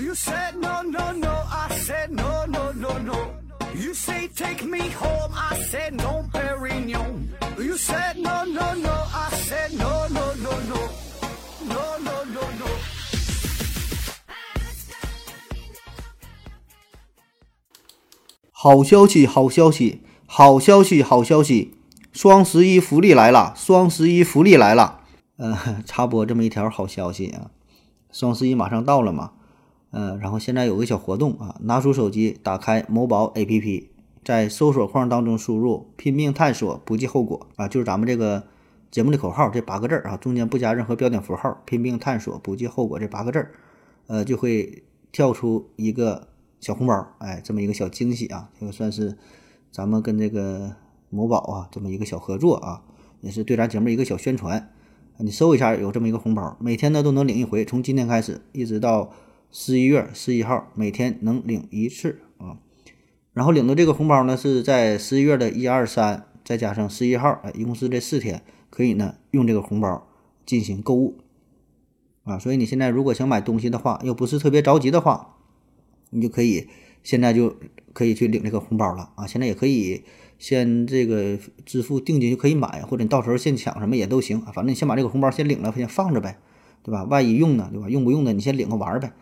You said no, no, no. I said no, no, no, no. You say take me home. I said no, Perignon. You said no, no, no. I said no, no, no, no. No, no, no, no. 好消息，好消息，好消息，好消息！双十一福利来了，双十一福利来了。呃，插播这么一条好消息啊，双十一马上到了嘛，呃，然后现在有个小活动啊，拿出手机，打开某宝 APP，在搜索框当中输入“拼命探索，不计后果”啊，就是咱们这个节目的口号这八个字儿啊，中间不加任何标点符号，“拼命探索，不计后果”这八个字儿，呃，就会跳出一个小红包，哎，这么一个小惊喜啊，这个算是咱们跟这个某宝啊这么一个小合作啊，也是对咱节目一个小宣传。你搜一下，有这么一个红包，每天呢都能领一回，从今天开始一直到十一月十一号，每天能领一次啊。然后领的这个红包呢，是在十一月的一二三，再加上十一号，哎，一共是这四天，可以呢用这个红包进行购物啊。所以你现在如果想买东西的话，又不是特别着急的话，你就可以现在就可以去领这个红包了啊。现在也可以。先这个支付定金就可以买，或者你到时候现抢什么也都行。反正你先把这个红包先领了，先放着呗，对吧？万一用呢，对吧？用不用的你先领个玩呗。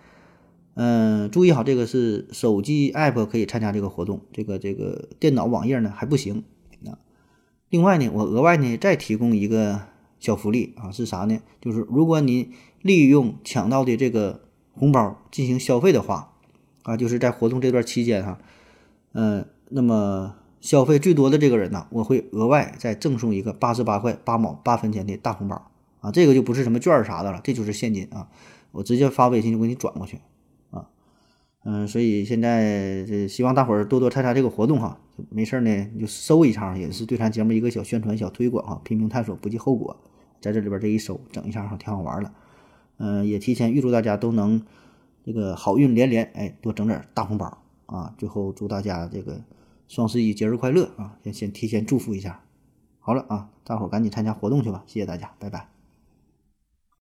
嗯，注意好，这个是手机 app 可以参加这个活动，这个这个电脑网页呢还不行啊。另外呢，我额外呢再提供一个小福利啊，是啥呢？就是如果你利用抢到的这个红包进行消费的话啊，就是在活动这段期间哈，嗯，那么。消费最多的这个人呢，我会额外再赠送一个八十八块八毛八分钱的大红包啊，这个就不是什么券啥的了，这就是现金啊，我直接发微信就给你转过去，嗯，所以现在这希望大伙儿多多参加这个活动哈，没事儿呢你就搜一下，也是对咱节目一个小宣传小推广哈，拼命探索不计后果，在这里边这一搜整一下哈，挺好玩的，嗯，也提前预祝大家都能这个好运连连，哎，多整点大红包啊，最后祝大家这个。双十一节日快乐啊！先先提前祝福一下。好了啊，大伙儿赶紧参加活动去吧，谢谢大家，拜拜。